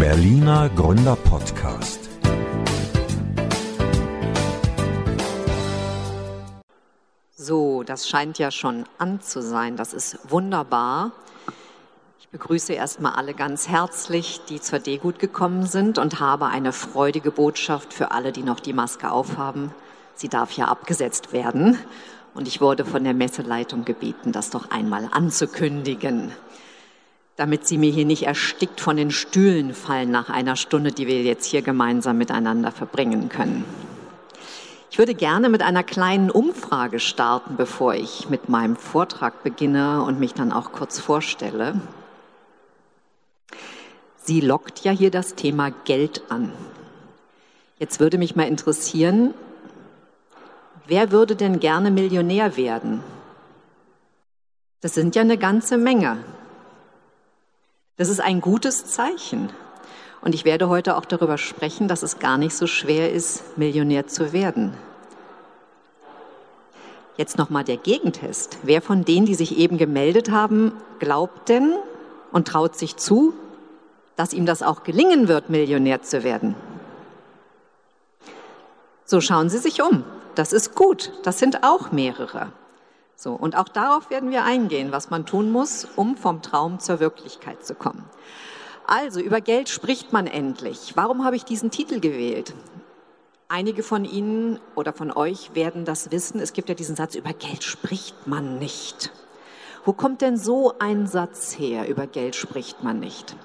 Berliner Gründer Podcast. So, das scheint ja schon an zu sein. Das ist wunderbar. Ich begrüße erstmal alle ganz herzlich, die zur Degut gekommen sind und habe eine freudige Botschaft für alle, die noch die Maske aufhaben. Sie darf ja abgesetzt werden. Und ich wurde von der Messeleitung gebeten, das doch einmal anzukündigen, damit Sie mir hier nicht erstickt von den Stühlen fallen nach einer Stunde, die wir jetzt hier gemeinsam miteinander verbringen können. Ich würde gerne mit einer kleinen Umfrage starten, bevor ich mit meinem Vortrag beginne und mich dann auch kurz vorstelle. Sie lockt ja hier das Thema Geld an. Jetzt würde mich mal interessieren, wer würde denn gerne Millionär werden? Das sind ja eine ganze Menge. Das ist ein gutes Zeichen. Und ich werde heute auch darüber sprechen, dass es gar nicht so schwer ist, Millionär zu werden. Jetzt nochmal der Gegentest. Wer von denen, die sich eben gemeldet haben, glaubt denn und traut sich zu, dass ihm das auch gelingen wird, Millionär zu werden. So schauen Sie sich um. Das ist gut. Das sind auch mehrere. So, und auch darauf werden wir eingehen, was man tun muss, um vom Traum zur Wirklichkeit zu kommen. Also, über Geld spricht man endlich. Warum habe ich diesen Titel gewählt? Einige von Ihnen oder von euch werden das wissen. Es gibt ja diesen Satz, über Geld spricht man nicht. Wo kommt denn so ein Satz her, über Geld spricht man nicht?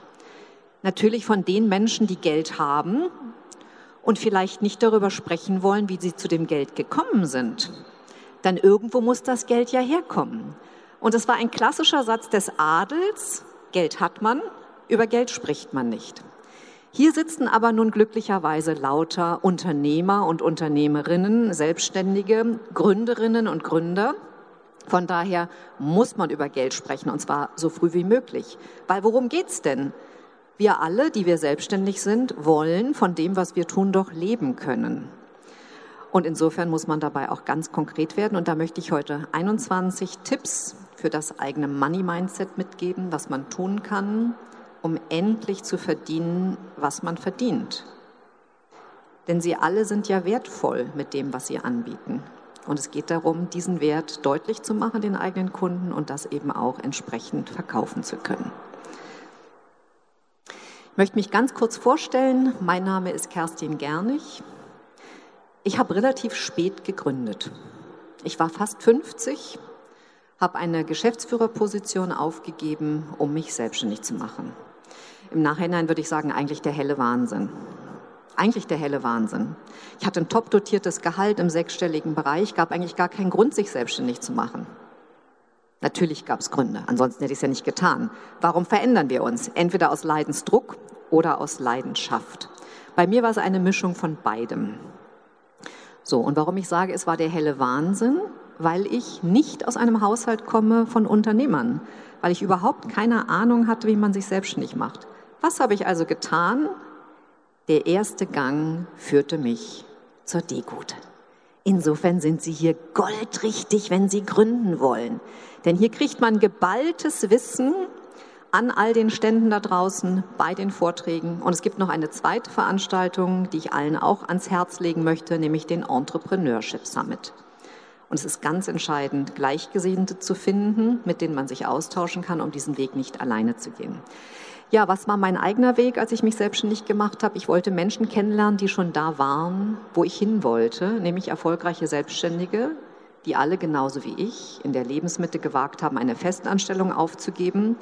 natürlich von den Menschen, die Geld haben und vielleicht nicht darüber sprechen wollen, wie sie zu dem Geld gekommen sind. Dann irgendwo muss das Geld ja herkommen. Und es war ein klassischer Satz des Adels, Geld hat man, über Geld spricht man nicht. Hier sitzen aber nun glücklicherweise lauter Unternehmer und Unternehmerinnen, Selbstständige, Gründerinnen und Gründer. Von daher muss man über Geld sprechen, und zwar so früh wie möglich. Weil worum geht's denn? Wir alle, die wir selbstständig sind, wollen von dem, was wir tun, doch leben können. Und insofern muss man dabei auch ganz konkret werden. Und da möchte ich heute 21 Tipps für das eigene Money Mindset mitgeben, was man tun kann, um endlich zu verdienen, was man verdient. Denn sie alle sind ja wertvoll mit dem, was sie anbieten. Und es geht darum, diesen Wert deutlich zu machen den eigenen Kunden und das eben auch entsprechend verkaufen zu können. Ich möchte mich ganz kurz vorstellen. Mein Name ist Kerstin Gernig. Ich habe relativ spät gegründet. Ich war fast 50, habe eine Geschäftsführerposition aufgegeben, um mich selbstständig zu machen. Im Nachhinein würde ich sagen, eigentlich der helle Wahnsinn. Eigentlich der helle Wahnsinn. Ich hatte ein top dotiertes Gehalt im sechsstelligen Bereich, gab eigentlich gar keinen Grund, sich selbstständig zu machen. Natürlich gab es Gründe, ansonsten hätte ich es ja nicht getan. Warum verändern wir uns? Entweder aus Leidensdruck oder aus Leidenschaft. Bei mir war es eine Mischung von beidem. So, und warum ich sage, es war der helle Wahnsinn, weil ich nicht aus einem Haushalt komme von Unternehmern, weil ich überhaupt keine Ahnung hatte, wie man sich selbstständig macht. Was habe ich also getan? Der erste Gang führte mich zur Degut. Insofern sind Sie hier goldrichtig, wenn Sie gründen wollen. Denn hier kriegt man geballtes Wissen an all den Ständen da draußen, bei den Vorträgen. Und es gibt noch eine zweite Veranstaltung, die ich allen auch ans Herz legen möchte, nämlich den Entrepreneurship Summit. Und es ist ganz entscheidend, Gleichgesinnte zu finden, mit denen man sich austauschen kann, um diesen Weg nicht alleine zu gehen. Ja, was war mein eigener Weg, als ich mich selbstständig gemacht habe? Ich wollte Menschen kennenlernen, die schon da waren, wo ich hin wollte, nämlich erfolgreiche Selbstständige, die alle genauso wie ich in der Lebensmitte gewagt haben, eine Festanstellung aufzugeben,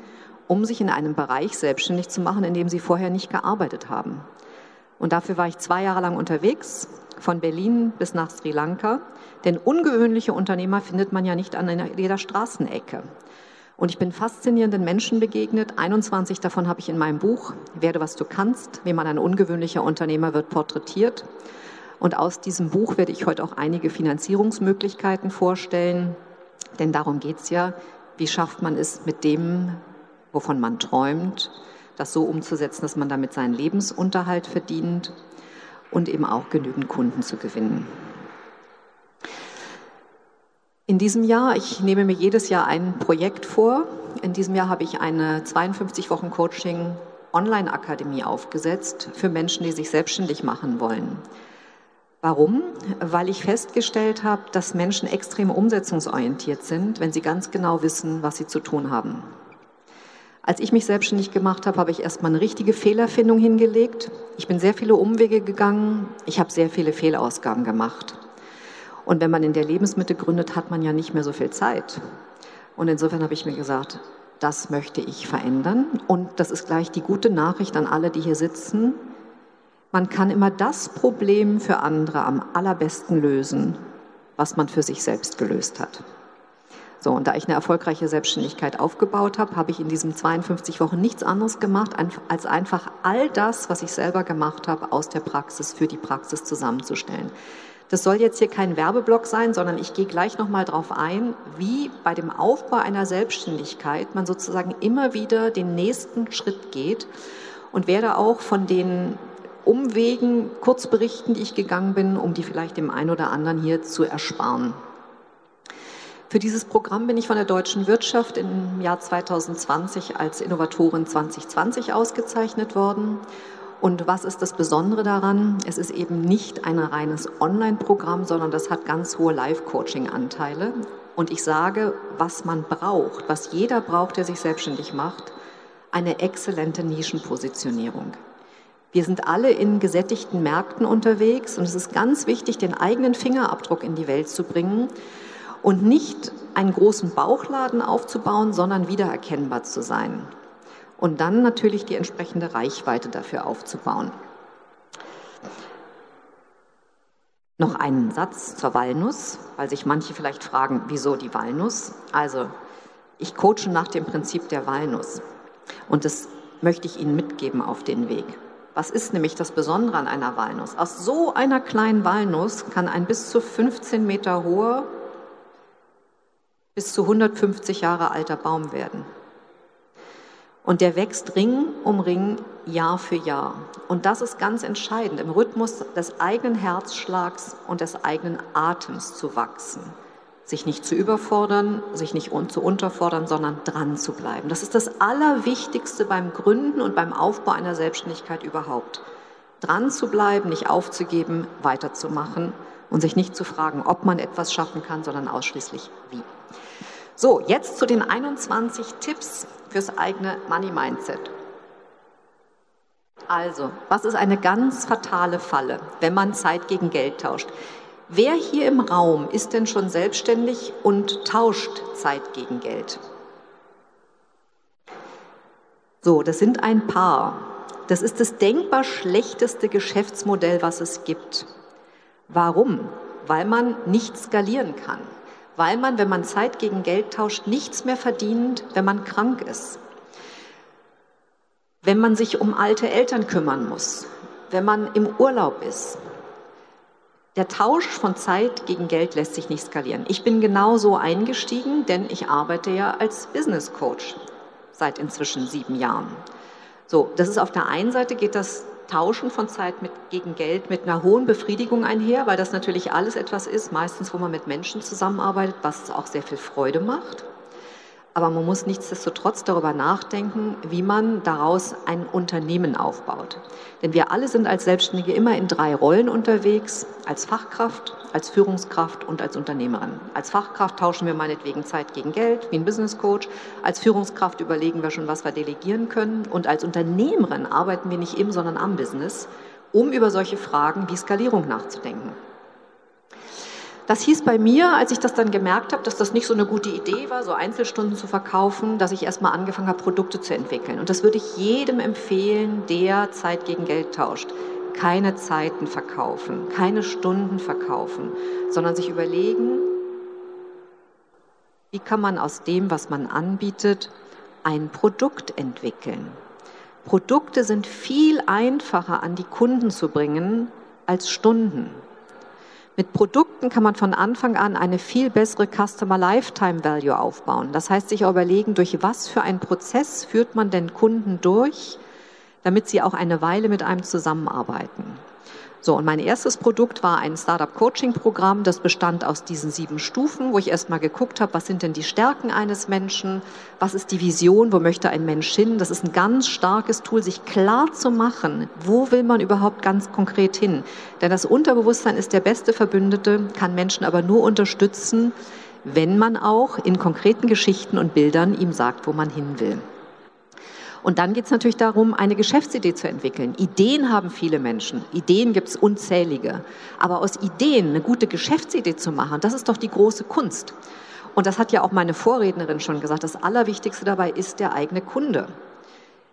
um sich in einem Bereich selbstständig zu machen, in dem sie vorher nicht gearbeitet haben. Und dafür war ich zwei Jahre lang unterwegs, von Berlin bis nach Sri Lanka. Denn ungewöhnliche Unternehmer findet man ja nicht an jeder Straßenecke. Und ich bin faszinierenden Menschen begegnet. 21 davon habe ich in meinem Buch Werde, was du kannst, wie man ein ungewöhnlicher Unternehmer wird, porträtiert. Und aus diesem Buch werde ich heute auch einige Finanzierungsmöglichkeiten vorstellen. Denn darum geht es ja. Wie schafft man es mit dem, wovon man träumt, das so umzusetzen, dass man damit seinen Lebensunterhalt verdient und eben auch genügend Kunden zu gewinnen. In diesem Jahr, ich nehme mir jedes Jahr ein Projekt vor. In diesem Jahr habe ich eine 52 Wochen Coaching Online-Akademie aufgesetzt für Menschen, die sich selbstständig machen wollen. Warum? Weil ich festgestellt habe, dass Menschen extrem umsetzungsorientiert sind, wenn sie ganz genau wissen, was sie zu tun haben. Als ich mich selbstständig gemacht habe, habe ich erstmal eine richtige Fehlerfindung hingelegt. Ich bin sehr viele Umwege gegangen. Ich habe sehr viele Fehlausgaben gemacht. Und wenn man in der Lebensmitte gründet, hat man ja nicht mehr so viel Zeit. Und insofern habe ich mir gesagt, das möchte ich verändern. Und das ist gleich die gute Nachricht an alle, die hier sitzen. Man kann immer das Problem für andere am allerbesten lösen, was man für sich selbst gelöst hat. So, und da ich eine erfolgreiche Selbstständigkeit aufgebaut habe, habe ich in diesen 52 Wochen nichts anderes gemacht, als einfach all das, was ich selber gemacht habe, aus der Praxis für die Praxis zusammenzustellen. Das soll jetzt hier kein Werbeblock sein, sondern ich gehe gleich nochmal darauf ein, wie bei dem Aufbau einer Selbstständigkeit man sozusagen immer wieder den nächsten Schritt geht und werde auch von den Umwegen kurz berichten, die ich gegangen bin, um die vielleicht dem einen oder anderen hier zu ersparen. Für dieses Programm bin ich von der deutschen Wirtschaft im Jahr 2020 als Innovatorin 2020 ausgezeichnet worden. Und was ist das Besondere daran? Es ist eben nicht ein reines Online-Programm, sondern das hat ganz hohe Live-Coaching-Anteile. Und ich sage, was man braucht, was jeder braucht, der sich selbstständig macht, eine exzellente Nischenpositionierung. Wir sind alle in gesättigten Märkten unterwegs und es ist ganz wichtig, den eigenen Fingerabdruck in die Welt zu bringen und nicht einen großen Bauchladen aufzubauen, sondern wiedererkennbar zu sein. Und dann natürlich die entsprechende Reichweite dafür aufzubauen. Noch einen Satz zur Walnuss, weil sich manche vielleicht fragen, wieso die Walnuss? Also, ich coache nach dem Prinzip der Walnuss. Und das möchte ich Ihnen mitgeben auf den Weg. Was ist nämlich das Besondere an einer Walnuss? Aus so einer kleinen Walnuss kann ein bis zu 15 Meter hoher bis zu 150 Jahre alter Baum werden. Und der wächst Ring um Ring, Jahr für Jahr. Und das ist ganz entscheidend, im Rhythmus des eigenen Herzschlags und des eigenen Atems zu wachsen. Sich nicht zu überfordern, sich nicht zu unterfordern, sondern dran zu bleiben. Das ist das Allerwichtigste beim Gründen und beim Aufbau einer Selbstständigkeit überhaupt. Dran zu bleiben, nicht aufzugeben, weiterzumachen und sich nicht zu fragen, ob man etwas schaffen kann, sondern ausschließlich wie. So, jetzt zu den 21 Tipps fürs eigene Money Mindset. Also, was ist eine ganz fatale Falle, wenn man Zeit gegen Geld tauscht? Wer hier im Raum ist denn schon selbstständig und tauscht Zeit gegen Geld? So, das sind ein paar. Das ist das denkbar schlechteste Geschäftsmodell, was es gibt. Warum? Weil man nicht skalieren kann weil man, wenn man Zeit gegen Geld tauscht, nichts mehr verdient, wenn man krank ist, wenn man sich um alte Eltern kümmern muss, wenn man im Urlaub ist. Der Tausch von Zeit gegen Geld lässt sich nicht skalieren. Ich bin genauso eingestiegen, denn ich arbeite ja als Business Coach seit inzwischen sieben Jahren. So, das ist auf der einen Seite geht das Tauschen von Zeit mit, gegen Geld mit einer hohen Befriedigung einher, weil das natürlich alles etwas ist, meistens wo man mit Menschen zusammenarbeitet, was auch sehr viel Freude macht. Aber man muss nichtsdestotrotz darüber nachdenken, wie man daraus ein Unternehmen aufbaut. Denn wir alle sind als Selbstständige immer in drei Rollen unterwegs, als Fachkraft, als Führungskraft und als Unternehmerin. Als Fachkraft tauschen wir meinetwegen Zeit gegen Geld, wie ein Business Coach. Als Führungskraft überlegen wir schon, was wir delegieren können. Und als Unternehmerin arbeiten wir nicht im, sondern am Business, um über solche Fragen wie Skalierung nachzudenken. Das hieß bei mir, als ich das dann gemerkt habe, dass das nicht so eine gute Idee war, so Einzelstunden zu verkaufen, dass ich erstmal angefangen habe, Produkte zu entwickeln. Und das würde ich jedem empfehlen, der Zeit gegen Geld tauscht. Keine Zeiten verkaufen, keine Stunden verkaufen, sondern sich überlegen, wie kann man aus dem, was man anbietet, ein Produkt entwickeln. Produkte sind viel einfacher an die Kunden zu bringen als Stunden. Mit Produkten kann man von Anfang an eine viel bessere Customer Lifetime Value aufbauen. Das heißt, sich überlegen, durch was für einen Prozess führt man den Kunden durch, damit sie auch eine Weile mit einem zusammenarbeiten. So, und mein erstes Produkt war ein Startup-Coaching-Programm, das bestand aus diesen sieben Stufen, wo ich erstmal geguckt habe, was sind denn die Stärken eines Menschen, was ist die Vision, wo möchte ein Mensch hin. Das ist ein ganz starkes Tool, sich klar zu machen, wo will man überhaupt ganz konkret hin. Denn das Unterbewusstsein ist der beste Verbündete, kann Menschen aber nur unterstützen, wenn man auch in konkreten Geschichten und Bildern ihm sagt, wo man hin will. Und dann geht es natürlich darum, eine Geschäftsidee zu entwickeln. Ideen haben viele Menschen. Ideen gibt es unzählige. Aber aus Ideen eine gute Geschäftsidee zu machen, das ist doch die große Kunst. Und das hat ja auch meine Vorrednerin schon gesagt. Das Allerwichtigste dabei ist der eigene Kunde.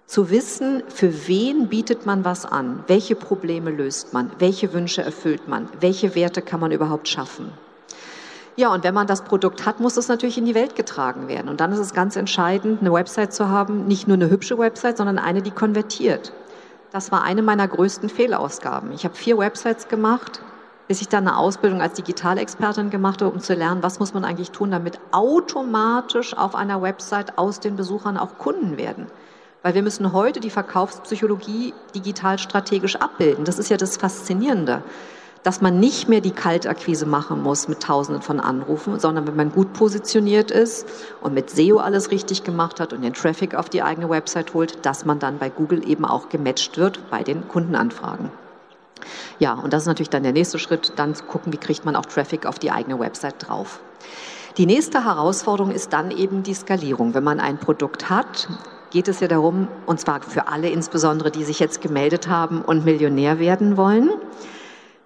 Zu wissen, für wen bietet man was an? Welche Probleme löst man? Welche Wünsche erfüllt man? Welche Werte kann man überhaupt schaffen? Ja, und wenn man das Produkt hat, muss es natürlich in die Welt getragen werden. Und dann ist es ganz entscheidend, eine Website zu haben, nicht nur eine hübsche Website, sondern eine, die konvertiert. Das war eine meiner größten Fehlausgaben. Ich habe vier Websites gemacht, bis ich dann eine Ausbildung als Digitalexpertin gemacht habe, um zu lernen, was muss man eigentlich tun, damit automatisch auf einer Website aus den Besuchern auch Kunden werden. Weil wir müssen heute die Verkaufspsychologie digital strategisch abbilden. Das ist ja das Faszinierende dass man nicht mehr die Kaltakquise machen muss mit Tausenden von Anrufen, sondern wenn man gut positioniert ist und mit SEO alles richtig gemacht hat und den Traffic auf die eigene Website holt, dass man dann bei Google eben auch gematcht wird bei den Kundenanfragen. Ja, und das ist natürlich dann der nächste Schritt, dann zu gucken, wie kriegt man auch Traffic auf die eigene Website drauf. Die nächste Herausforderung ist dann eben die Skalierung. Wenn man ein Produkt hat, geht es ja darum, und zwar für alle insbesondere, die sich jetzt gemeldet haben und Millionär werden wollen,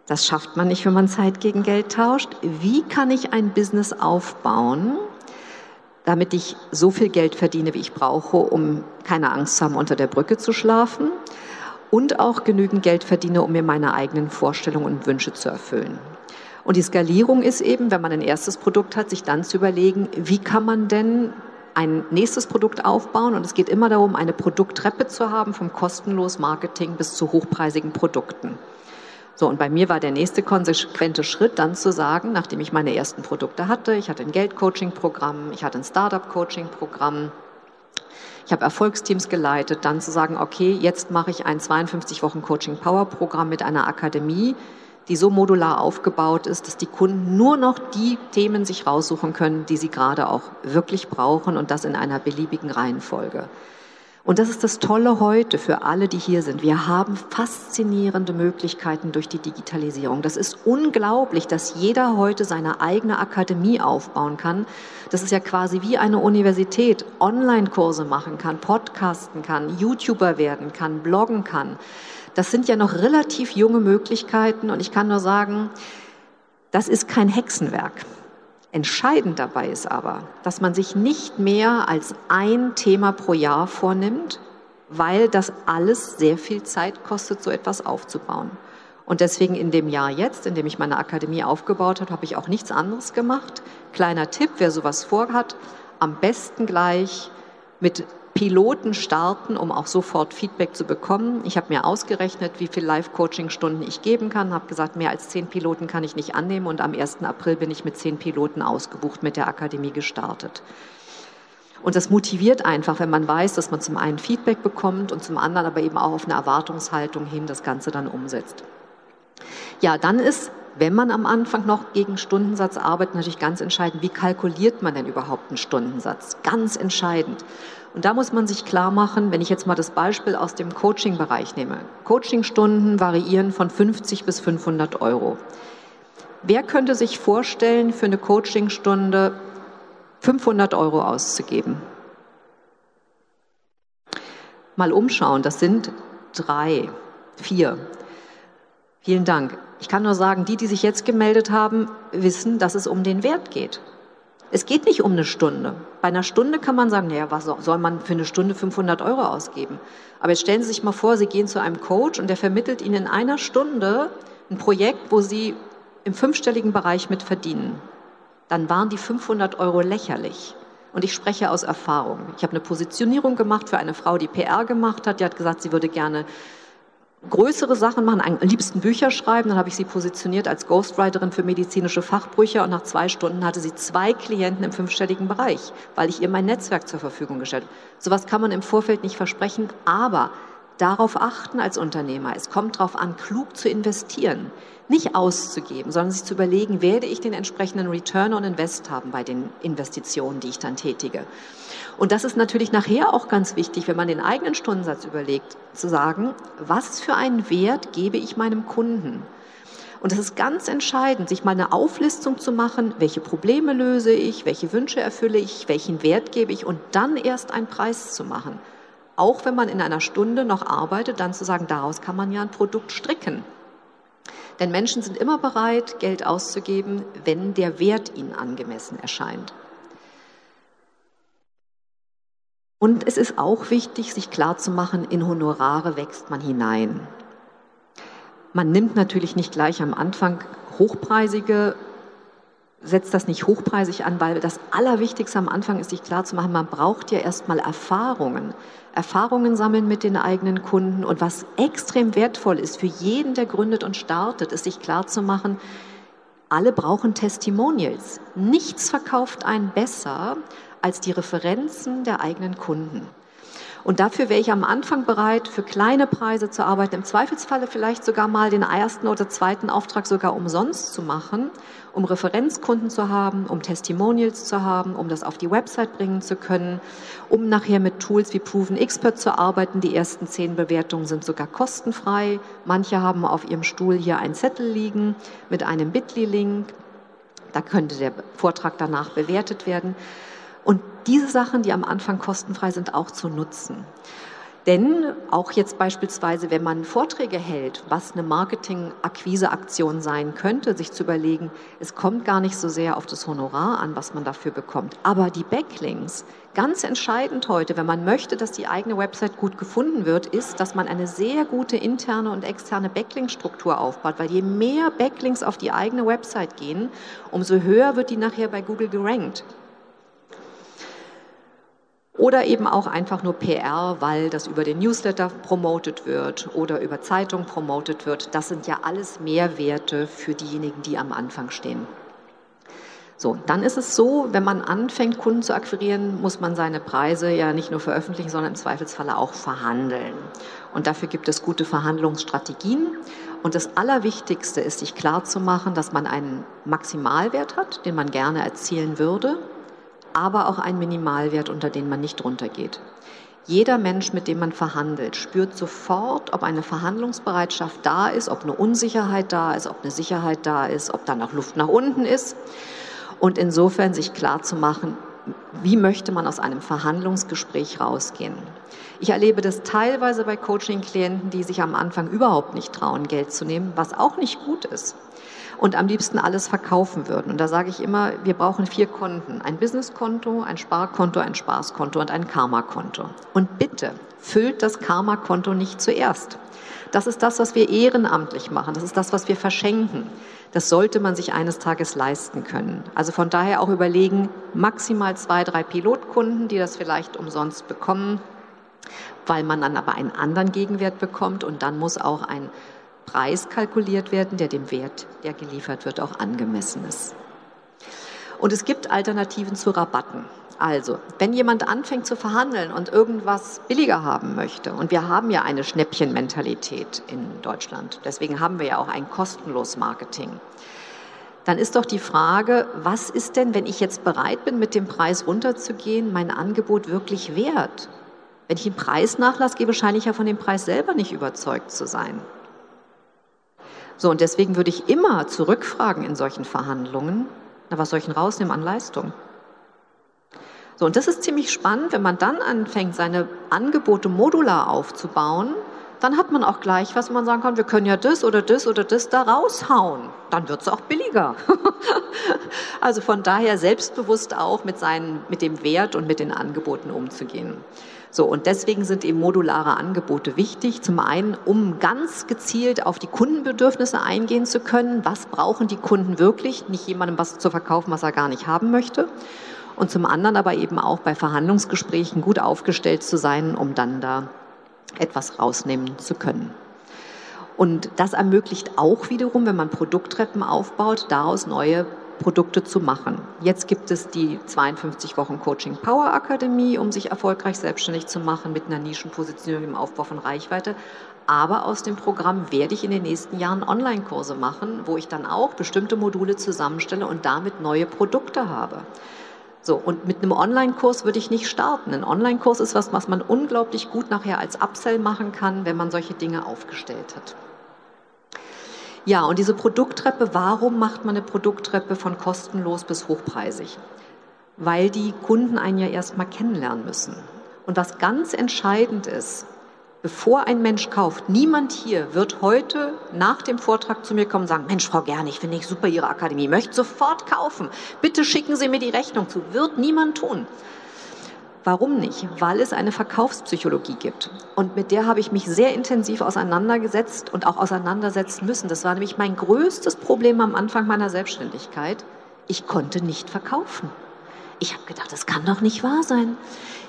das schafft man nicht, wenn man Zeit gegen Geld tauscht. Wie kann ich ein Business aufbauen, damit ich so viel Geld verdiene, wie ich brauche, um keine Angst zu haben, unter der Brücke zu schlafen und auch genügend Geld verdiene, um mir meine eigenen Vorstellungen und Wünsche zu erfüllen. Und die Skalierung ist eben, wenn man ein erstes Produkt hat, sich dann zu überlegen, wie kann man denn ein nächstes Produkt aufbauen. Und es geht immer darum, eine Produkttreppe zu haben, vom kostenlos Marketing bis zu hochpreisigen Produkten. So, und bei mir war der nächste konsequente Schritt dann zu sagen, nachdem ich meine ersten Produkte hatte, ich hatte ein Geldcoaching-Programm, ich hatte ein Startup-Coaching-Programm, ich habe Erfolgsteams geleitet, dann zu sagen, okay, jetzt mache ich ein 52 Wochen Coaching Power Programm mit einer Akademie, die so modular aufgebaut ist, dass die Kunden nur noch die Themen sich raussuchen können, die sie gerade auch wirklich brauchen und das in einer beliebigen Reihenfolge. Und das ist das Tolle heute für alle, die hier sind. Wir haben faszinierende Möglichkeiten durch die Digitalisierung. Das ist unglaublich, dass jeder heute seine eigene Akademie aufbauen kann. Das ist ja quasi wie eine Universität, Online-Kurse machen kann, podcasten kann, YouTuber werden kann, bloggen kann. Das sind ja noch relativ junge Möglichkeiten und ich kann nur sagen, das ist kein Hexenwerk. Entscheidend dabei ist aber, dass man sich nicht mehr als ein Thema pro Jahr vornimmt, weil das alles sehr viel Zeit kostet, so etwas aufzubauen. Und deswegen in dem Jahr jetzt, in dem ich meine Akademie aufgebaut habe, habe ich auch nichts anderes gemacht. Kleiner Tipp, wer sowas vorhat, am besten gleich mit Piloten starten, um auch sofort Feedback zu bekommen. Ich habe mir ausgerechnet, wie viele Live-Coaching-Stunden ich geben kann, habe gesagt, mehr als zehn Piloten kann ich nicht annehmen und am 1. April bin ich mit zehn Piloten ausgebucht, mit der Akademie gestartet. Und das motiviert einfach, wenn man weiß, dass man zum einen Feedback bekommt und zum anderen aber eben auch auf eine Erwartungshaltung hin das Ganze dann umsetzt. Ja, dann ist wenn man am Anfang noch gegen Stundensatz arbeitet, natürlich ganz entscheidend, wie kalkuliert man denn überhaupt einen Stundensatz? Ganz entscheidend. Und da muss man sich klar machen, wenn ich jetzt mal das Beispiel aus dem Coaching-Bereich nehme. Coachingstunden variieren von 50 bis 500 Euro. Wer könnte sich vorstellen, für eine Coachingstunde 500 Euro auszugeben? Mal umschauen, das sind drei, vier. Vielen Dank. Ich kann nur sagen, die, die sich jetzt gemeldet haben, wissen, dass es um den Wert geht. Es geht nicht um eine Stunde. Bei einer Stunde kann man sagen, naja, was soll man für eine Stunde 500 Euro ausgeben? Aber jetzt stellen Sie sich mal vor, Sie gehen zu einem Coach und der vermittelt Ihnen in einer Stunde ein Projekt, wo Sie im fünfstelligen Bereich mit verdienen. Dann waren die 500 Euro lächerlich. Und ich spreche aus Erfahrung. Ich habe eine Positionierung gemacht für eine Frau, die PR gemacht hat. Die hat gesagt, sie würde gerne größere Sachen machen, am liebsten Bücher schreiben. Dann habe ich sie positioniert als Ghostwriterin für medizinische Fachbrüche und nach zwei Stunden hatte sie zwei Klienten im fünfstelligen Bereich, weil ich ihr mein Netzwerk zur Verfügung gestellt habe. Sowas kann man im Vorfeld nicht versprechen, aber darauf achten als Unternehmer. Es kommt darauf an, klug zu investieren, nicht auszugeben, sondern sich zu überlegen, werde ich den entsprechenden Return on Invest haben bei den Investitionen, die ich dann tätige. Und das ist natürlich nachher auch ganz wichtig, wenn man den eigenen Stundensatz überlegt, zu sagen, was für einen Wert gebe ich meinem Kunden? Und es ist ganz entscheidend, sich mal eine Auflistung zu machen, welche Probleme löse ich, welche Wünsche erfülle ich, welchen Wert gebe ich und dann erst einen Preis zu machen auch wenn man in einer Stunde noch arbeitet, dann zu sagen, daraus kann man ja ein Produkt stricken. Denn Menschen sind immer bereit, Geld auszugeben, wenn der Wert ihnen angemessen erscheint. Und es ist auch wichtig, sich klarzumachen, in Honorare wächst man hinein. Man nimmt natürlich nicht gleich am Anfang hochpreisige setzt das nicht hochpreisig an, weil das Allerwichtigste am Anfang ist, sich klarzumachen, man braucht ja erstmal Erfahrungen. Erfahrungen sammeln mit den eigenen Kunden. Und was extrem wertvoll ist für jeden, der gründet und startet, ist sich klarzumachen, alle brauchen Testimonials. Nichts verkauft einen besser als die Referenzen der eigenen Kunden. Und dafür wäre ich am Anfang bereit, für kleine Preise zu arbeiten, im Zweifelsfalle vielleicht sogar mal den ersten oder zweiten Auftrag sogar umsonst zu machen, um Referenzkunden zu haben, um Testimonials zu haben, um das auf die Website bringen zu können, um nachher mit Tools wie Proven Expert zu arbeiten. Die ersten zehn Bewertungen sind sogar kostenfrei. Manche haben auf ihrem Stuhl hier einen Zettel liegen mit einem Bitly-Link. Da könnte der Vortrag danach bewertet werden. Und diese Sachen, die am Anfang kostenfrei sind, auch zu nutzen. Denn auch jetzt beispielsweise, wenn man Vorträge hält, was eine Marketing-Akquise-Aktion sein könnte, sich zu überlegen, es kommt gar nicht so sehr auf das Honorar an, was man dafür bekommt. Aber die Backlinks, ganz entscheidend heute, wenn man möchte, dass die eigene Website gut gefunden wird, ist, dass man eine sehr gute interne und externe Backlink-Struktur aufbaut. Weil je mehr Backlinks auf die eigene Website gehen, umso höher wird die nachher bei Google gerankt. Oder eben auch einfach nur PR, weil das über den Newsletter promotet wird oder über Zeitung promotet wird. Das sind ja alles Mehrwerte für diejenigen, die am Anfang stehen. So, dann ist es so, wenn man anfängt, Kunden zu akquirieren, muss man seine Preise ja nicht nur veröffentlichen, sondern im Zweifelsfalle auch verhandeln. Und dafür gibt es gute Verhandlungsstrategien. Und das Allerwichtigste ist, sich klarzumachen, dass man einen Maximalwert hat, den man gerne erzielen würde, aber auch ein Minimalwert, unter den man nicht runtergeht. Jeder Mensch, mit dem man verhandelt, spürt sofort, ob eine Verhandlungsbereitschaft da ist, ob eine Unsicherheit da ist, ob eine Sicherheit da ist, ob da noch Luft nach unten ist. Und insofern sich klar zu machen, wie möchte man aus einem Verhandlungsgespräch rausgehen. Ich erlebe das teilweise bei Coaching-Klienten, die sich am Anfang überhaupt nicht trauen, Geld zu nehmen, was auch nicht gut ist und am liebsten alles verkaufen würden. Und da sage ich immer, wir brauchen vier Konten. Ein Businesskonto, ein Sparkonto, ein Spaßkonto und ein Karma-Konto. Und bitte füllt das Karma-Konto nicht zuerst. Das ist das, was wir ehrenamtlich machen. Das ist das, was wir verschenken. Das sollte man sich eines Tages leisten können. Also von daher auch überlegen, maximal zwei, drei Pilotkunden, die das vielleicht umsonst bekommen, weil man dann aber einen anderen Gegenwert bekommt und dann muss auch ein Preis kalkuliert werden, der dem Wert, der geliefert wird, auch angemessen ist. Und es gibt Alternativen zu Rabatten. Also, wenn jemand anfängt zu verhandeln und irgendwas billiger haben möchte, und wir haben ja eine Schnäppchenmentalität in Deutschland, deswegen haben wir ja auch ein kostenlos Marketing, dann ist doch die Frage, was ist denn, wenn ich jetzt bereit bin, mit dem Preis runterzugehen, mein Angebot wirklich wert? Wenn ich einen Preisnachlass gebe, scheine ich ja von dem Preis selber nicht überzeugt zu sein. So, und deswegen würde ich immer zurückfragen in solchen Verhandlungen, na, was soll ich denn rausnehmen an Leistung? So, und das ist ziemlich spannend, wenn man dann anfängt, seine Angebote modular aufzubauen, dann hat man auch gleich was, wo man sagen kann, wir können ja das oder das oder das da raushauen. Dann wird es auch billiger. also von daher selbstbewusst auch mit, seinen, mit dem Wert und mit den Angeboten umzugehen. So, und deswegen sind eben modulare Angebote wichtig. Zum einen, um ganz gezielt auf die Kundenbedürfnisse eingehen zu können. Was brauchen die Kunden wirklich? Nicht jemandem was zu verkaufen, was er gar nicht haben möchte. Und zum anderen aber eben auch bei Verhandlungsgesprächen gut aufgestellt zu sein, um dann da etwas rausnehmen zu können. Und das ermöglicht auch wiederum, wenn man Produkttreppen aufbaut, daraus neue Produkte zu machen. Jetzt gibt es die 52 Wochen Coaching Power Akademie, um sich erfolgreich selbstständig zu machen mit einer Nischenpositionierung im Aufbau von Reichweite. Aber aus dem Programm werde ich in den nächsten Jahren Online-Kurse machen, wo ich dann auch bestimmte Module zusammenstelle und damit neue Produkte habe. So, und mit einem Online-Kurs würde ich nicht starten. Ein Online-Kurs ist was, was man unglaublich gut nachher als Upsell machen kann, wenn man solche Dinge aufgestellt hat. Ja, und diese Produkttreppe, warum macht man eine Produkttreppe von kostenlos bis hochpreisig? Weil die Kunden einen ja erstmal kennenlernen müssen. Und was ganz entscheidend ist, bevor ein Mensch kauft, niemand hier wird heute nach dem Vortrag zu mir kommen und sagen, Mensch, Frau Gerne, ich finde ich super Ihre Akademie, möchte sofort kaufen. Bitte schicken Sie mir die Rechnung zu. Wird niemand tun. Warum nicht? Weil es eine Verkaufspsychologie gibt. Und mit der habe ich mich sehr intensiv auseinandergesetzt und auch auseinandersetzen müssen. Das war nämlich mein größtes Problem am Anfang meiner Selbstständigkeit. Ich konnte nicht verkaufen. Ich habe gedacht, das kann doch nicht wahr sein.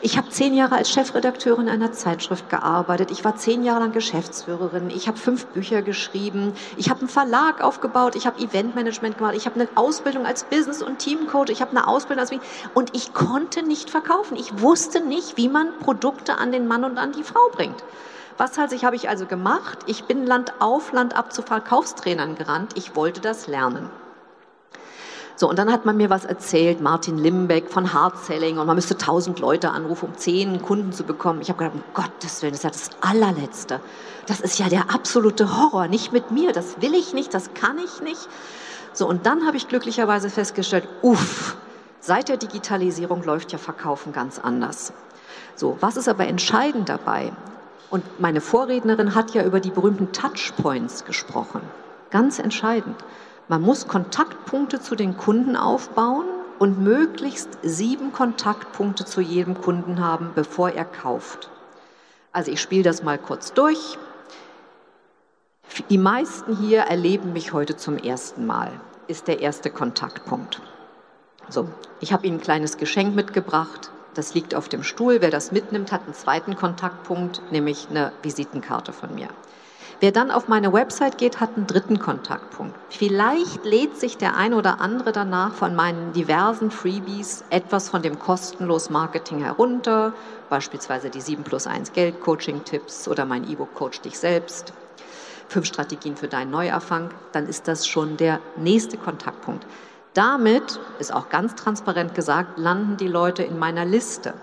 Ich habe zehn Jahre als Chefredakteurin einer Zeitschrift gearbeitet. Ich war zehn Jahre lang Geschäftsführerin. Ich habe fünf Bücher geschrieben. Ich habe einen Verlag aufgebaut. Ich habe Eventmanagement gemacht. Ich habe eine Ausbildung als Business- und Teamcoach. Ich habe eine Ausbildung als und ich konnte nicht verkaufen. Ich wusste nicht, wie man Produkte an den Mann und an die Frau bringt. Was halt, habe ich also gemacht? Ich bin Land auf, Land ab zu Verkaufstrainern gerannt. Ich wollte das lernen. So, und dann hat man mir was erzählt, Martin Limbeck von Hard Selling und man müsste tausend Leute anrufen, um zehn Kunden zu bekommen. Ich habe gedacht, um Gottes Willen, das ist ja das allerletzte. Das ist ja der absolute Horror, nicht mit mir, das will ich nicht, das kann ich nicht. So, und dann habe ich glücklicherweise festgestellt, uff, seit der Digitalisierung läuft ja Verkaufen ganz anders. So, was ist aber entscheidend dabei? Und meine Vorrednerin hat ja über die berühmten Touchpoints gesprochen. Ganz entscheidend. Man muss Kontaktpunkte zu den Kunden aufbauen und möglichst sieben Kontaktpunkte zu jedem Kunden haben, bevor er kauft. Also ich spiele das mal kurz durch. Die meisten hier erleben mich heute zum ersten Mal, ist der erste Kontaktpunkt. So, ich habe Ihnen ein kleines Geschenk mitgebracht. Das liegt auf dem Stuhl. Wer das mitnimmt, hat einen zweiten Kontaktpunkt, nämlich eine Visitenkarte von mir. Wer dann auf meine Website geht, hat einen dritten Kontaktpunkt. Vielleicht lädt sich der ein oder andere danach von meinen diversen Freebies etwas von dem kostenlos Marketing herunter, beispielsweise die 7 plus 1 Geld Coaching Tipps oder mein E-Book Coach dich selbst. Fünf Strategien für deinen Neuerfang, dann ist das schon der nächste Kontaktpunkt. Damit, ist auch ganz transparent gesagt, landen die Leute in meiner Liste.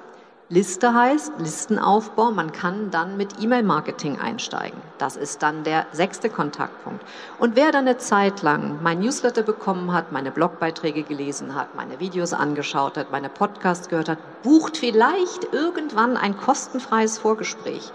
Liste heißt Listenaufbau. Man kann dann mit E-Mail-Marketing einsteigen. Das ist dann der sechste Kontaktpunkt. Und wer dann eine Zeit lang mein Newsletter bekommen hat, meine Blogbeiträge gelesen hat, meine Videos angeschaut hat, meine Podcasts gehört hat, bucht vielleicht irgendwann ein kostenfreies Vorgespräch.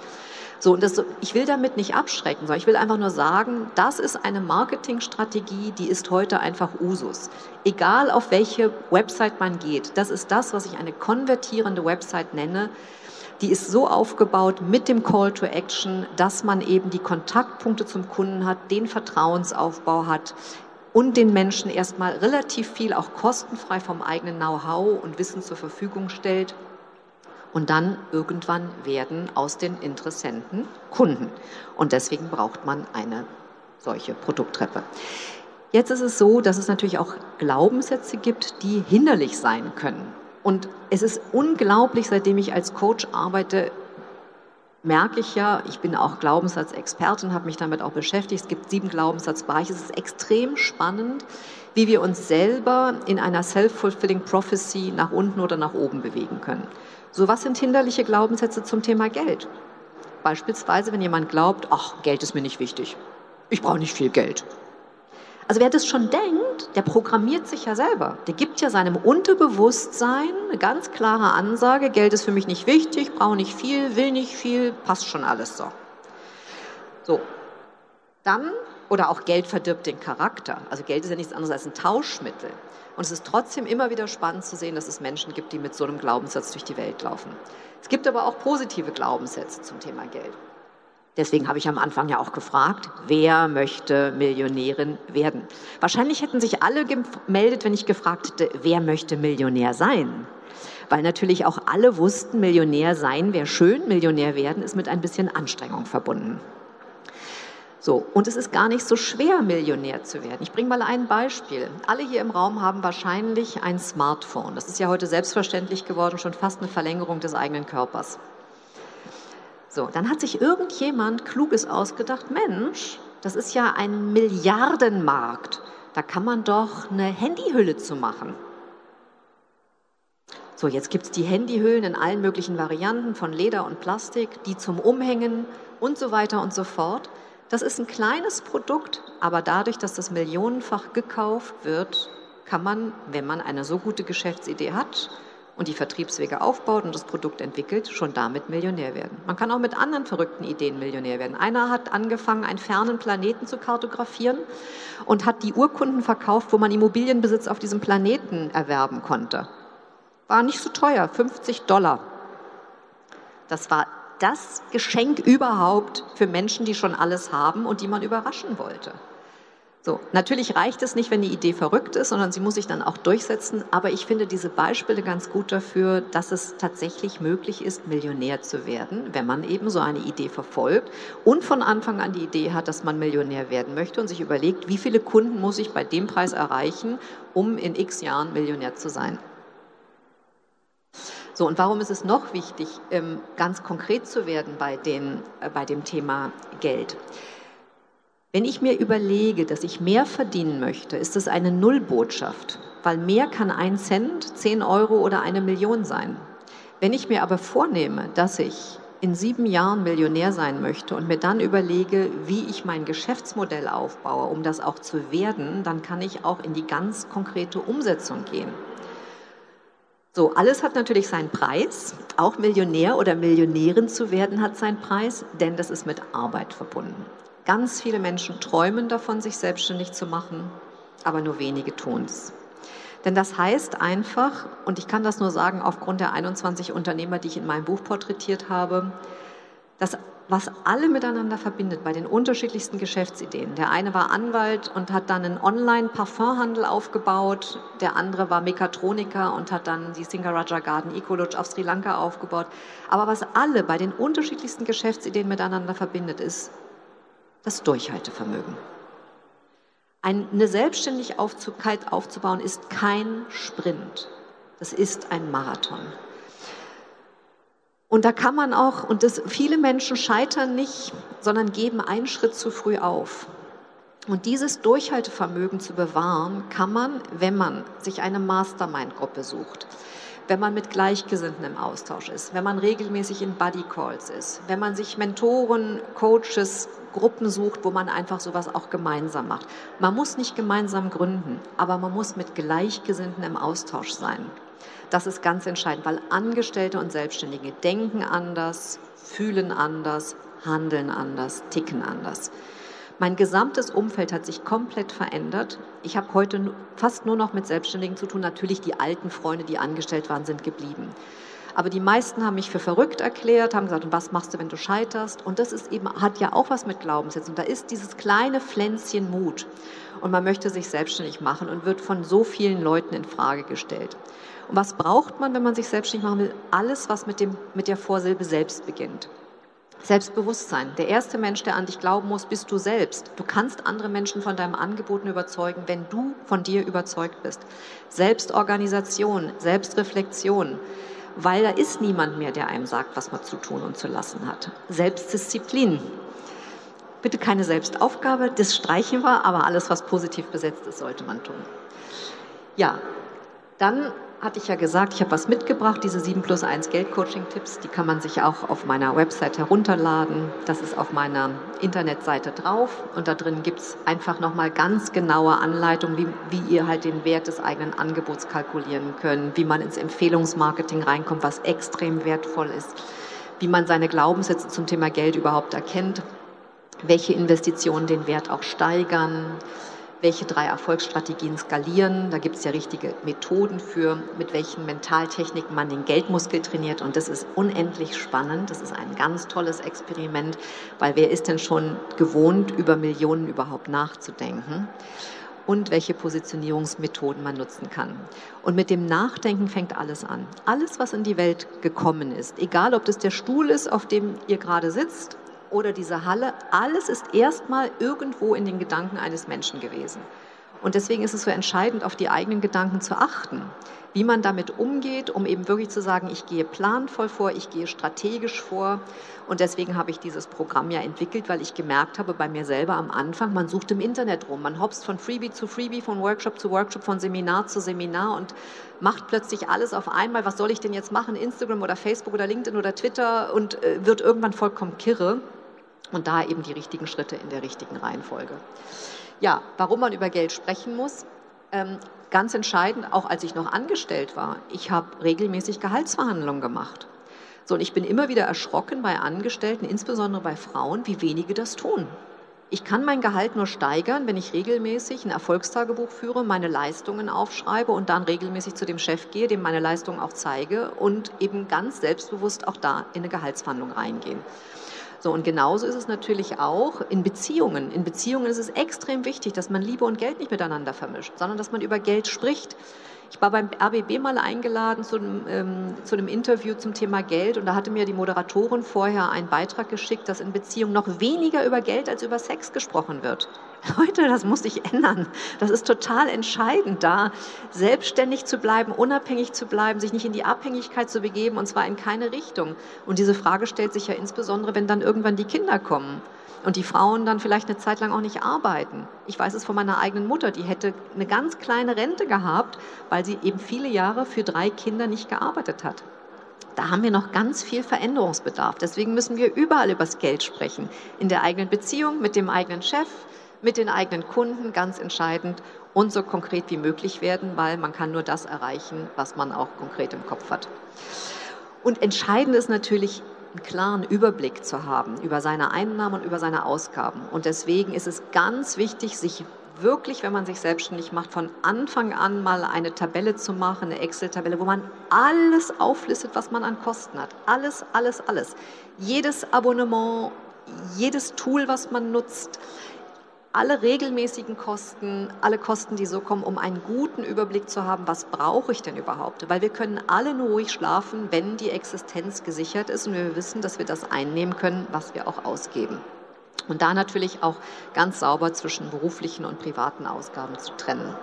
So, und das, ich will damit nicht abschrecken, sondern ich will einfach nur sagen, das ist eine Marketingstrategie, die ist heute einfach Usus. Egal auf welche Website man geht, das ist das, was ich eine konvertierende Website nenne. Die ist so aufgebaut mit dem Call to Action, dass man eben die Kontaktpunkte zum Kunden hat, den Vertrauensaufbau hat, und den Menschen erstmal relativ viel auch kostenfrei vom eigenen Know-how und Wissen zur Verfügung stellt und dann irgendwann werden aus den Interessenten Kunden. Und deswegen braucht man eine solche Produkttreppe. Jetzt ist es so, dass es natürlich auch Glaubenssätze gibt, die hinderlich sein können. Und es ist unglaublich, seitdem ich als Coach arbeite, merke ich ja, ich bin auch Glaubenssatzexpertin, habe mich damit auch beschäftigt. Es gibt sieben Glaubenssatzbereiche. Es ist extrem spannend, wie wir uns selber in einer self-fulfilling prophecy nach unten oder nach oben bewegen können. So was sind hinderliche Glaubenssätze zum Thema Geld? Beispielsweise, wenn jemand glaubt, ach, Geld ist mir nicht wichtig. Ich brauche nicht viel Geld. Also wer das schon denkt, der programmiert sich ja selber. Der gibt ja seinem Unterbewusstsein eine ganz klare Ansage, Geld ist für mich nicht wichtig, brauche nicht viel, will nicht viel, passt schon alles so. So, dann, oder auch Geld verdirbt den Charakter. Also Geld ist ja nichts anderes als ein Tauschmittel. Und es ist trotzdem immer wieder spannend zu sehen, dass es Menschen gibt, die mit so einem Glaubenssatz durch die Welt laufen. Es gibt aber auch positive Glaubenssätze zum Thema Geld. Deswegen habe ich am Anfang ja auch gefragt, wer möchte Millionärin werden? Wahrscheinlich hätten sich alle gemeldet, wenn ich gefragt hätte, wer möchte Millionär sein? Weil natürlich auch alle wussten, Millionär sein wäre schön, Millionär werden ist mit ein bisschen Anstrengung verbunden. So, und es ist gar nicht so schwer, Millionär zu werden. Ich bringe mal ein Beispiel. Alle hier im Raum haben wahrscheinlich ein Smartphone. Das ist ja heute selbstverständlich geworden, schon fast eine Verlängerung des eigenen Körpers. So, dann hat sich irgendjemand Kluges ausgedacht, Mensch, das ist ja ein Milliardenmarkt. Da kann man doch eine Handyhülle zu machen. So, jetzt gibt es die Handyhüllen in allen möglichen Varianten von Leder und Plastik, die zum Umhängen und so weiter und so fort. Das ist ein kleines Produkt, aber dadurch, dass das millionenfach gekauft wird, kann man, wenn man eine so gute Geschäftsidee hat und die Vertriebswege aufbaut und das Produkt entwickelt, schon damit Millionär werden. Man kann auch mit anderen verrückten Ideen Millionär werden. Einer hat angefangen, einen fernen Planeten zu kartografieren und hat die Urkunden verkauft, wo man Immobilienbesitz auf diesem Planeten erwerben konnte. War nicht so teuer, 50 Dollar. Das war das Geschenk überhaupt für Menschen, die schon alles haben und die man überraschen wollte. So, natürlich reicht es nicht, wenn die Idee verrückt ist, sondern sie muss sich dann auch durchsetzen. Aber ich finde diese Beispiele ganz gut dafür, dass es tatsächlich möglich ist, Millionär zu werden, wenn man eben so eine Idee verfolgt und von Anfang an die Idee hat, dass man Millionär werden möchte und sich überlegt, wie viele Kunden muss ich bei dem Preis erreichen, um in x Jahren Millionär zu sein. So, und warum ist es noch wichtig, ähm, ganz konkret zu werden bei, den, äh, bei dem Thema Geld? Wenn ich mir überlege, dass ich mehr verdienen möchte, ist das eine Nullbotschaft, weil mehr kann ein Cent, zehn Euro oder eine Million sein. Wenn ich mir aber vornehme, dass ich in sieben Jahren Millionär sein möchte und mir dann überlege, wie ich mein Geschäftsmodell aufbaue, um das auch zu werden, dann kann ich auch in die ganz konkrete Umsetzung gehen. So, alles hat natürlich seinen Preis. Auch Millionär oder Millionärin zu werden hat seinen Preis, denn das ist mit Arbeit verbunden. Ganz viele Menschen träumen davon, sich selbstständig zu machen, aber nur wenige tun es. Denn das heißt einfach, und ich kann das nur sagen aufgrund der 21 Unternehmer, die ich in meinem Buch porträtiert habe, dass was alle miteinander verbindet bei den unterschiedlichsten Geschäftsideen. Der eine war Anwalt und hat dann einen Online-Parfumhandel aufgebaut, der andere war Mechatroniker und hat dann die Singaraja Garden Ecolodge auf Sri Lanka aufgebaut. Aber was alle bei den unterschiedlichsten Geschäftsideen miteinander verbindet, ist das Durchhaltevermögen. Eine Selbstständigkeit aufzubauen ist kein Sprint, das ist ein Marathon. Und da kann man auch, und das, viele Menschen scheitern nicht, sondern geben einen Schritt zu früh auf. Und dieses Durchhaltevermögen zu bewahren, kann man, wenn man sich eine Mastermind-Gruppe sucht, wenn man mit Gleichgesinnten im Austausch ist, wenn man regelmäßig in Buddy Calls ist, wenn man sich Mentoren, Coaches, Gruppen sucht, wo man einfach sowas auch gemeinsam macht. Man muss nicht gemeinsam gründen, aber man muss mit Gleichgesinnten im Austausch sein. Das ist ganz entscheidend, weil Angestellte und Selbstständige denken anders, fühlen anders, handeln anders, ticken anders. Mein gesamtes Umfeld hat sich komplett verändert. Ich habe heute fast nur noch mit Selbstständigen zu tun. Natürlich die alten Freunde, die angestellt waren, sind geblieben. Aber die meisten haben mich für verrückt erklärt, haben gesagt, was machst du, wenn du scheiterst? Und das ist eben, hat ja auch was mit Glaubenssätzen. Da ist dieses kleine Pflänzchen Mut. Und man möchte sich selbstständig machen und wird von so vielen Leuten in Frage gestellt. Und was braucht man, wenn man sich selbstständig machen will? Alles, was mit, dem, mit der Vorsilbe selbst beginnt. Selbstbewusstsein. Der erste Mensch, der an dich glauben muss, bist du selbst. Du kannst andere Menschen von deinem Angeboten überzeugen, wenn du von dir überzeugt bist. Selbstorganisation, Selbstreflexion, weil da ist niemand mehr, der einem sagt, was man zu tun und zu lassen hat. Selbstdisziplin. Bitte keine Selbstaufgabe, das streichen wir, aber alles, was positiv besetzt ist, sollte man tun. Ja, dann hatte ich ja gesagt, ich habe was mitgebracht, diese 7 plus 1 Geldcoaching-Tipps, die kann man sich auch auf meiner Website herunterladen. Das ist auf meiner Internetseite drauf und da drin gibt es einfach nochmal ganz genaue Anleitungen, wie, wie ihr halt den Wert des eigenen Angebots kalkulieren könnt, wie man ins Empfehlungsmarketing reinkommt, was extrem wertvoll ist, wie man seine Glaubenssätze zum Thema Geld überhaupt erkennt, welche Investitionen den Wert auch steigern, welche drei Erfolgsstrategien skalieren. Da gibt es ja richtige Methoden für, mit welchen Mentaltechniken man den Geldmuskel trainiert. Und das ist unendlich spannend. Das ist ein ganz tolles Experiment, weil wer ist denn schon gewohnt, über Millionen überhaupt nachzudenken? und welche Positionierungsmethoden man nutzen kann. Und mit dem Nachdenken fängt alles an. Alles, was in die Welt gekommen ist, egal ob das der Stuhl ist, auf dem ihr gerade sitzt, oder diese Halle, alles ist erstmal irgendwo in den Gedanken eines Menschen gewesen. Und deswegen ist es so entscheidend, auf die eigenen Gedanken zu achten, wie man damit umgeht, um eben wirklich zu sagen, ich gehe planvoll vor, ich gehe strategisch vor. Und deswegen habe ich dieses Programm ja entwickelt, weil ich gemerkt habe bei mir selber am Anfang, man sucht im Internet rum, man hopst von Freebie zu Freebie, von Workshop zu Workshop, von Seminar zu Seminar und macht plötzlich alles auf einmal. Was soll ich denn jetzt machen? Instagram oder Facebook oder LinkedIn oder Twitter und äh, wird irgendwann vollkommen kirre. Und da eben die richtigen Schritte in der richtigen Reihenfolge. Ja, warum man über Geld sprechen muss. Ähm, ganz entscheidend, auch als ich noch angestellt war, ich habe regelmäßig Gehaltsverhandlungen gemacht. So, und ich bin immer wieder erschrocken bei Angestellten, insbesondere bei Frauen, wie wenige das tun. Ich kann mein Gehalt nur steigern, wenn ich regelmäßig ein Erfolgstagebuch führe, meine Leistungen aufschreibe und dann regelmäßig zu dem Chef gehe, dem meine Leistungen auch zeige und eben ganz selbstbewusst auch da in eine Gehaltsverhandlung reingehen. So, und genauso ist es natürlich auch in Beziehungen. In Beziehungen ist es extrem wichtig, dass man Liebe und Geld nicht miteinander vermischt, sondern dass man über Geld spricht. Ich war beim RBB mal eingeladen zu einem, ähm, zu einem Interview zum Thema Geld und da hatte mir die Moderatorin vorher einen Beitrag geschickt, dass in Beziehungen noch weniger über Geld als über Sex gesprochen wird. Leute, das muss sich ändern. Das ist total entscheidend, da selbstständig zu bleiben, unabhängig zu bleiben, sich nicht in die Abhängigkeit zu begeben und zwar in keine Richtung. Und diese Frage stellt sich ja insbesondere, wenn dann irgendwann die Kinder kommen und die Frauen dann vielleicht eine Zeit lang auch nicht arbeiten. Ich weiß es von meiner eigenen Mutter, die hätte eine ganz kleine Rente gehabt, weil sie eben viele Jahre für drei Kinder nicht gearbeitet hat. Da haben wir noch ganz viel Veränderungsbedarf. Deswegen müssen wir überall über das Geld sprechen. In der eigenen Beziehung, mit dem eigenen Chef, mit den eigenen Kunden, ganz entscheidend, und so konkret wie möglich werden, weil man kann nur das erreichen, was man auch konkret im Kopf hat. Und entscheidend ist natürlich, einen klaren Überblick zu haben über seine Einnahmen und über seine Ausgaben. Und deswegen ist es ganz wichtig, sich wirklich, wenn man sich selbstständig macht, von Anfang an mal eine Tabelle zu machen, eine Excel-Tabelle, wo man alles auflistet, was man an Kosten hat. Alles, alles, alles. Jedes Abonnement, jedes Tool, was man nutzt, alle regelmäßigen Kosten, alle Kosten, die so kommen, um einen guten Überblick zu haben, was brauche ich denn überhaupt? Weil wir können alle nur ruhig schlafen, wenn die Existenz gesichert ist und wir wissen, dass wir das einnehmen können, was wir auch ausgeben. Und da natürlich auch ganz sauber zwischen beruflichen und privaten Ausgaben zu trennen.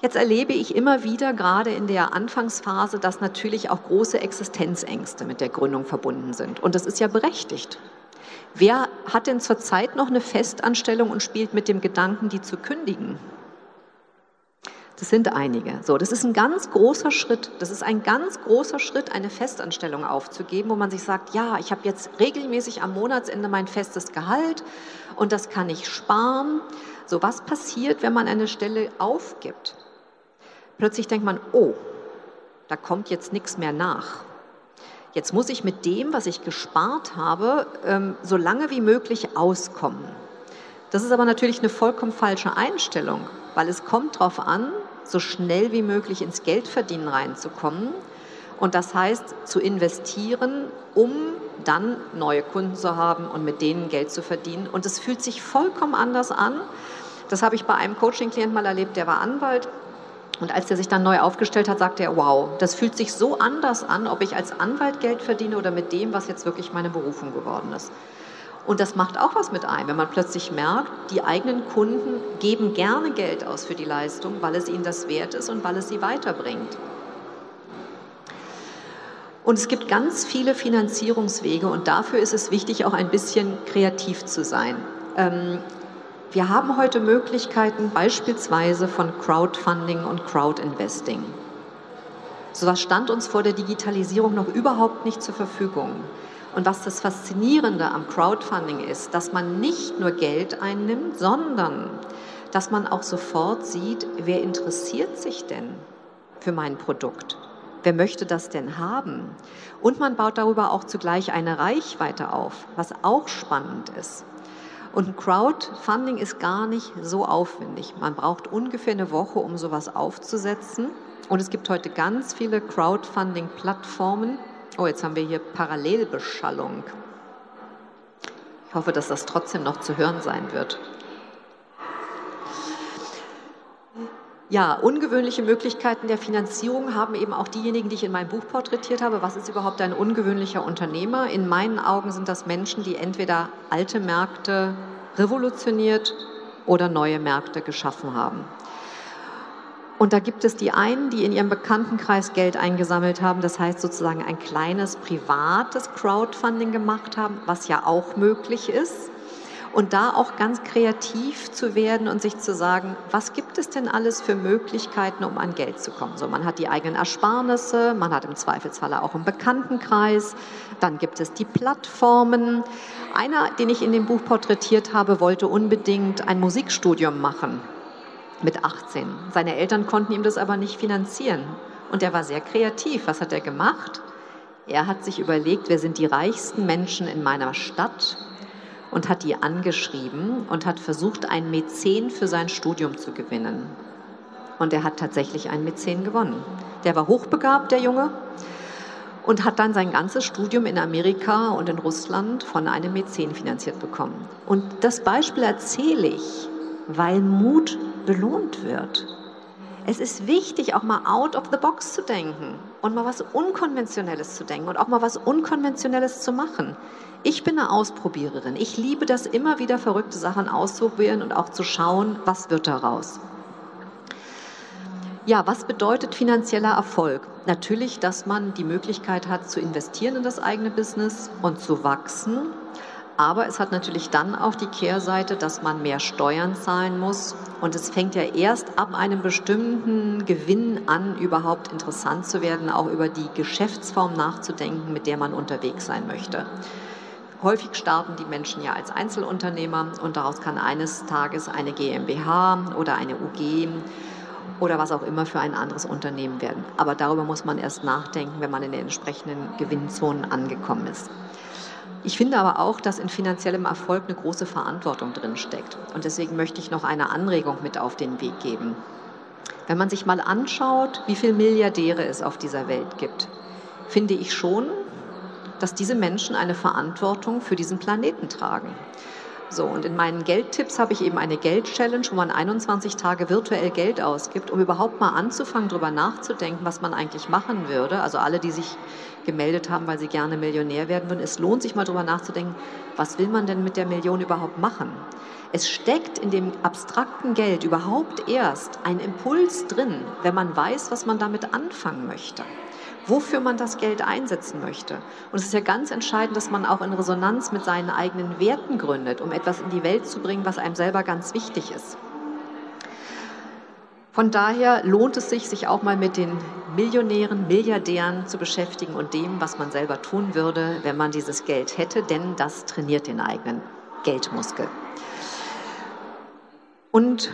Jetzt erlebe ich immer wieder, gerade in der Anfangsphase, dass natürlich auch große Existenzängste mit der Gründung verbunden sind. Und das ist ja berechtigt. Wer hat denn zurzeit noch eine Festanstellung und spielt mit dem Gedanken, die zu kündigen? Das sind einige. So, das ist ein ganz großer Schritt. Das ist ein ganz großer Schritt, eine Festanstellung aufzugeben, wo man sich sagt, ja, ich habe jetzt regelmäßig am Monatsende mein festes Gehalt und das kann ich sparen. So, was passiert, wenn man eine Stelle aufgibt? Plötzlich denkt man, oh, da kommt jetzt nichts mehr nach. Jetzt muss ich mit dem, was ich gespart habe, ähm, so lange wie möglich auskommen. Das ist aber natürlich eine vollkommen falsche Einstellung, weil es kommt darauf an, so schnell wie möglich ins Geldverdienen reinzukommen. Und das heißt, zu investieren, um dann neue Kunden zu haben und mit denen Geld zu verdienen. Und es fühlt sich vollkommen anders an. Das habe ich bei einem Coaching-Klient mal erlebt, der war Anwalt und als er sich dann neu aufgestellt hat, sagte er, wow, das fühlt sich so anders an, ob ich als Anwalt Geld verdiene oder mit dem, was jetzt wirklich meine Berufung geworden ist. Und das macht auch was mit ein, wenn man plötzlich merkt, die eigenen Kunden geben gerne Geld aus für die Leistung, weil es ihnen das wert ist und weil es sie weiterbringt. Und es gibt ganz viele Finanzierungswege und dafür ist es wichtig, auch ein bisschen kreativ zu sein. Wir haben heute Möglichkeiten beispielsweise von Crowdfunding und Crowdinvesting. So was stand uns vor der Digitalisierung noch überhaupt nicht zur Verfügung. Und was das Faszinierende am Crowdfunding ist, dass man nicht nur Geld einnimmt, sondern dass man auch sofort sieht, wer interessiert sich denn für mein Produkt? Wer möchte das denn haben? Und man baut darüber auch zugleich eine Reichweite auf, was auch spannend ist. Und Crowdfunding ist gar nicht so aufwendig. Man braucht ungefähr eine Woche, um sowas aufzusetzen. Und es gibt heute ganz viele Crowdfunding-Plattformen. Oh, jetzt haben wir hier Parallelbeschallung. Ich hoffe, dass das trotzdem noch zu hören sein wird. Ja, ungewöhnliche Möglichkeiten der Finanzierung haben eben auch diejenigen, die ich in meinem Buch porträtiert habe. Was ist überhaupt ein ungewöhnlicher Unternehmer? In meinen Augen sind das Menschen, die entweder alte Märkte revolutioniert oder neue Märkte geschaffen haben. Und da gibt es die einen, die in ihrem Bekanntenkreis Geld eingesammelt haben, das heißt sozusagen ein kleines privates Crowdfunding gemacht haben, was ja auch möglich ist und da auch ganz kreativ zu werden und sich zu sagen, was gibt es denn alles für Möglichkeiten, um an Geld zu kommen? So, man hat die eigenen Ersparnisse, man hat im Zweifelsfall auch einen Bekanntenkreis, dann gibt es die Plattformen. Einer, den ich in dem Buch porträtiert habe, wollte unbedingt ein Musikstudium machen mit 18. Seine Eltern konnten ihm das aber nicht finanzieren. Und er war sehr kreativ. Was hat er gemacht? Er hat sich überlegt, wer sind die reichsten Menschen in meiner Stadt und hat die angeschrieben und hat versucht, einen Mäzen für sein Studium zu gewinnen. Und er hat tatsächlich einen Mäzen gewonnen. Der war hochbegabt, der Junge, und hat dann sein ganzes Studium in Amerika und in Russland von einem Mäzen finanziert bekommen. Und das Beispiel erzähle ich, weil Mut belohnt wird. Es ist wichtig, auch mal out of the box zu denken und mal was Unkonventionelles zu denken und auch mal was Unkonventionelles zu machen. Ich bin eine Ausprobiererin. Ich liebe das immer wieder, verrückte Sachen auszuprobieren und auch zu schauen, was wird daraus. Ja, was bedeutet finanzieller Erfolg? Natürlich, dass man die Möglichkeit hat, zu investieren in das eigene Business und zu wachsen aber es hat natürlich dann auch die Kehrseite, dass man mehr Steuern zahlen muss. Und es fängt ja erst ab einem bestimmten Gewinn an, überhaupt interessant zu werden, auch über die Geschäftsform nachzudenken, mit der man unterwegs sein möchte. Häufig starten die Menschen ja als Einzelunternehmer und daraus kann eines Tages eine GmbH oder eine UG oder was auch immer für ein anderes Unternehmen werden. Aber darüber muss man erst nachdenken, wenn man in den entsprechenden Gewinnzonen angekommen ist. Ich finde aber auch, dass in finanziellem Erfolg eine große Verantwortung drin steckt. Und deswegen möchte ich noch eine Anregung mit auf den Weg geben. Wenn man sich mal anschaut, wie viele Milliardäre es auf dieser Welt gibt, finde ich schon, dass diese Menschen eine Verantwortung für diesen Planeten tragen. So, und in meinen Geldtipps habe ich eben eine Geld-Challenge, wo man 21 Tage virtuell Geld ausgibt, um überhaupt mal anzufangen, darüber nachzudenken, was man eigentlich machen würde. Also alle, die sich gemeldet haben, weil sie gerne Millionär werden würden. Es lohnt sich mal darüber nachzudenken, was will man denn mit der Million überhaupt machen? Es steckt in dem abstrakten Geld überhaupt erst ein Impuls drin, wenn man weiß, was man damit anfangen möchte wofür man das Geld einsetzen möchte. Und es ist ja ganz entscheidend, dass man auch in Resonanz mit seinen eigenen Werten gründet, um etwas in die Welt zu bringen, was einem selber ganz wichtig ist. Von daher lohnt es sich, sich auch mal mit den Millionären, Milliardären zu beschäftigen und dem, was man selber tun würde, wenn man dieses Geld hätte, denn das trainiert den eigenen Geldmuskel. Und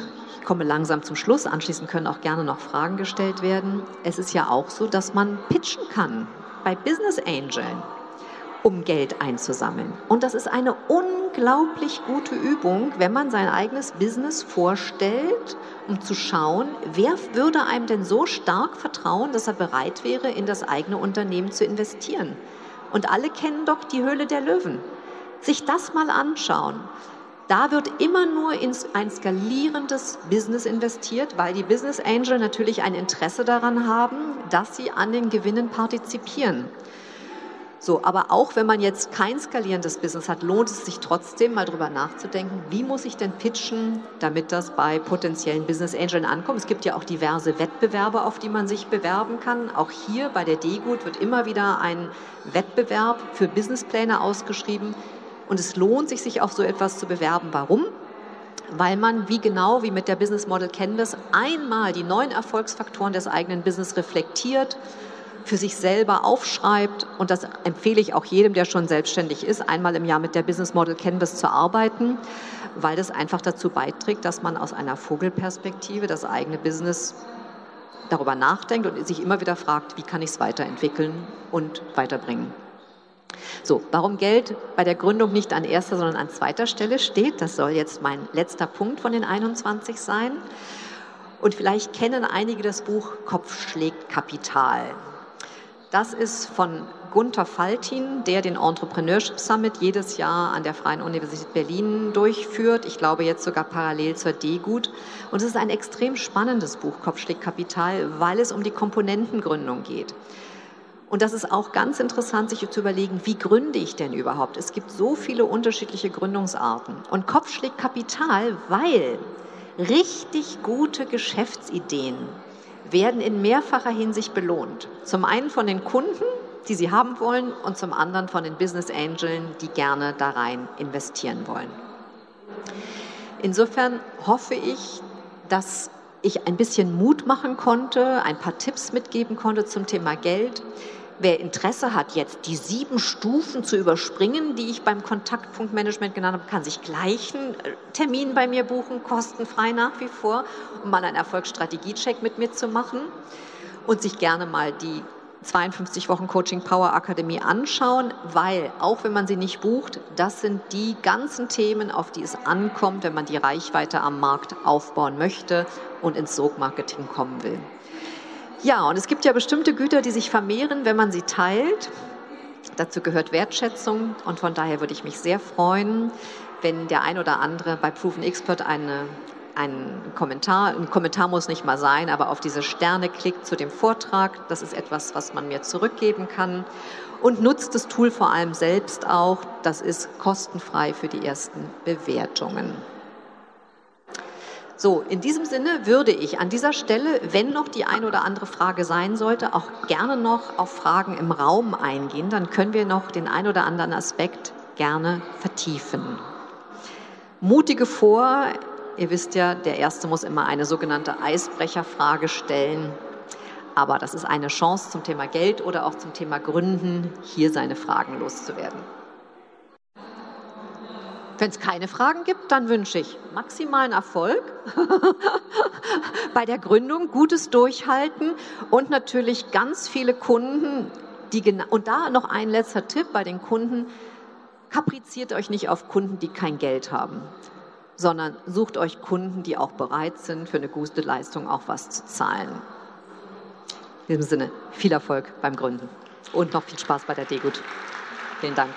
komme langsam zum Schluss. Anschließend können auch gerne noch Fragen gestellt werden. Es ist ja auch so, dass man pitchen kann bei Business Angeln, um Geld einzusammeln. Und das ist eine unglaublich gute Übung, wenn man sein eigenes Business vorstellt, um zu schauen, wer würde einem denn so stark vertrauen, dass er bereit wäre, in das eigene Unternehmen zu investieren. Und alle kennen doch die Höhle der Löwen. Sich das mal anschauen. Da wird immer nur in ein skalierendes Business investiert, weil die Business Angel natürlich ein Interesse daran haben, dass sie an den Gewinnen partizipieren. So, aber auch wenn man jetzt kein skalierendes Business hat, lohnt es sich trotzdem mal drüber nachzudenken, wie muss ich denn pitchen, damit das bei potenziellen Business Angeln ankommt. Es gibt ja auch diverse Wettbewerbe, auf die man sich bewerben kann. Auch hier bei der DGUT wird immer wieder ein Wettbewerb für Businesspläne ausgeschrieben. Und es lohnt sich, sich auf so etwas zu bewerben. Warum? Weil man, wie genau wie mit der Business Model Canvas, einmal die neuen Erfolgsfaktoren des eigenen Business reflektiert, für sich selber aufschreibt. Und das empfehle ich auch jedem, der schon selbstständig ist, einmal im Jahr mit der Business Model Canvas zu arbeiten, weil das einfach dazu beiträgt, dass man aus einer Vogelperspektive das eigene Business darüber nachdenkt und sich immer wieder fragt, wie kann ich es weiterentwickeln und weiterbringen. So, warum Geld bei der Gründung nicht an erster, sondern an zweiter Stelle steht, das soll jetzt mein letzter Punkt von den 21 sein. Und vielleicht kennen einige das Buch Kopf schlägt Kapital. Das ist von Gunther Faltin, der den Entrepreneurship Summit jedes Jahr an der Freien Universität Berlin durchführt. Ich glaube jetzt sogar parallel zur D-Gut. Und es ist ein extrem spannendes Buch, Kopfschläg Kapital, weil es um die Komponentengründung geht. Und das ist auch ganz interessant, sich zu überlegen, wie gründe ich denn überhaupt? Es gibt so viele unterschiedliche Gründungsarten. Und Kopfschläg Kapital, weil richtig gute Geschäftsideen werden in mehrfacher Hinsicht belohnt. Zum einen von den Kunden, die sie haben wollen, und zum anderen von den Business Angeln, die gerne da rein investieren wollen. Insofern hoffe ich, dass ich ein bisschen Mut machen konnte, ein paar Tipps mitgeben konnte zum Thema Geld. Wer Interesse hat, jetzt die sieben Stufen zu überspringen, die ich beim Kontaktpunktmanagement genannt habe, kann sich gleich einen äh, Termin bei mir buchen, kostenfrei nach wie vor, um mal einen Erfolgsstrategiecheck mit mir zu machen und sich gerne mal die 52 Wochen Coaching Power Akademie anschauen, weil auch wenn man sie nicht bucht, das sind die ganzen Themen, auf die es ankommt, wenn man die Reichweite am Markt aufbauen möchte und ins Sogmarketing kommen will. Ja, und es gibt ja bestimmte Güter, die sich vermehren, wenn man sie teilt. Dazu gehört Wertschätzung und von daher würde ich mich sehr freuen, wenn der ein oder andere bei Proven Expert eine, einen Kommentar, ein Kommentar muss nicht mal sein, aber auf diese Sterne klickt zu dem Vortrag. Das ist etwas, was man mir zurückgeben kann. Und nutzt das Tool vor allem selbst auch. Das ist kostenfrei für die ersten Bewertungen. So, in diesem Sinne würde ich an dieser Stelle, wenn noch die ein oder andere Frage sein sollte, auch gerne noch auf Fragen im Raum eingehen. Dann können wir noch den ein oder anderen Aspekt gerne vertiefen. Mutige vor. Ihr wisst ja, der Erste muss immer eine sogenannte Eisbrecherfrage stellen. Aber das ist eine Chance zum Thema Geld oder auch zum Thema Gründen, hier seine Fragen loszuwerden. Wenn es keine Fragen gibt, dann wünsche ich maximalen Erfolg bei der Gründung, gutes Durchhalten und natürlich ganz viele Kunden, die und da noch ein letzter Tipp bei den Kunden, kapriziert euch nicht auf Kunden, die kein Geld haben, sondern sucht euch Kunden, die auch bereit sind, für eine gute Leistung auch was zu zahlen. In diesem Sinne, viel Erfolg beim Gründen und noch viel Spaß bei der Degut. Vielen Dank.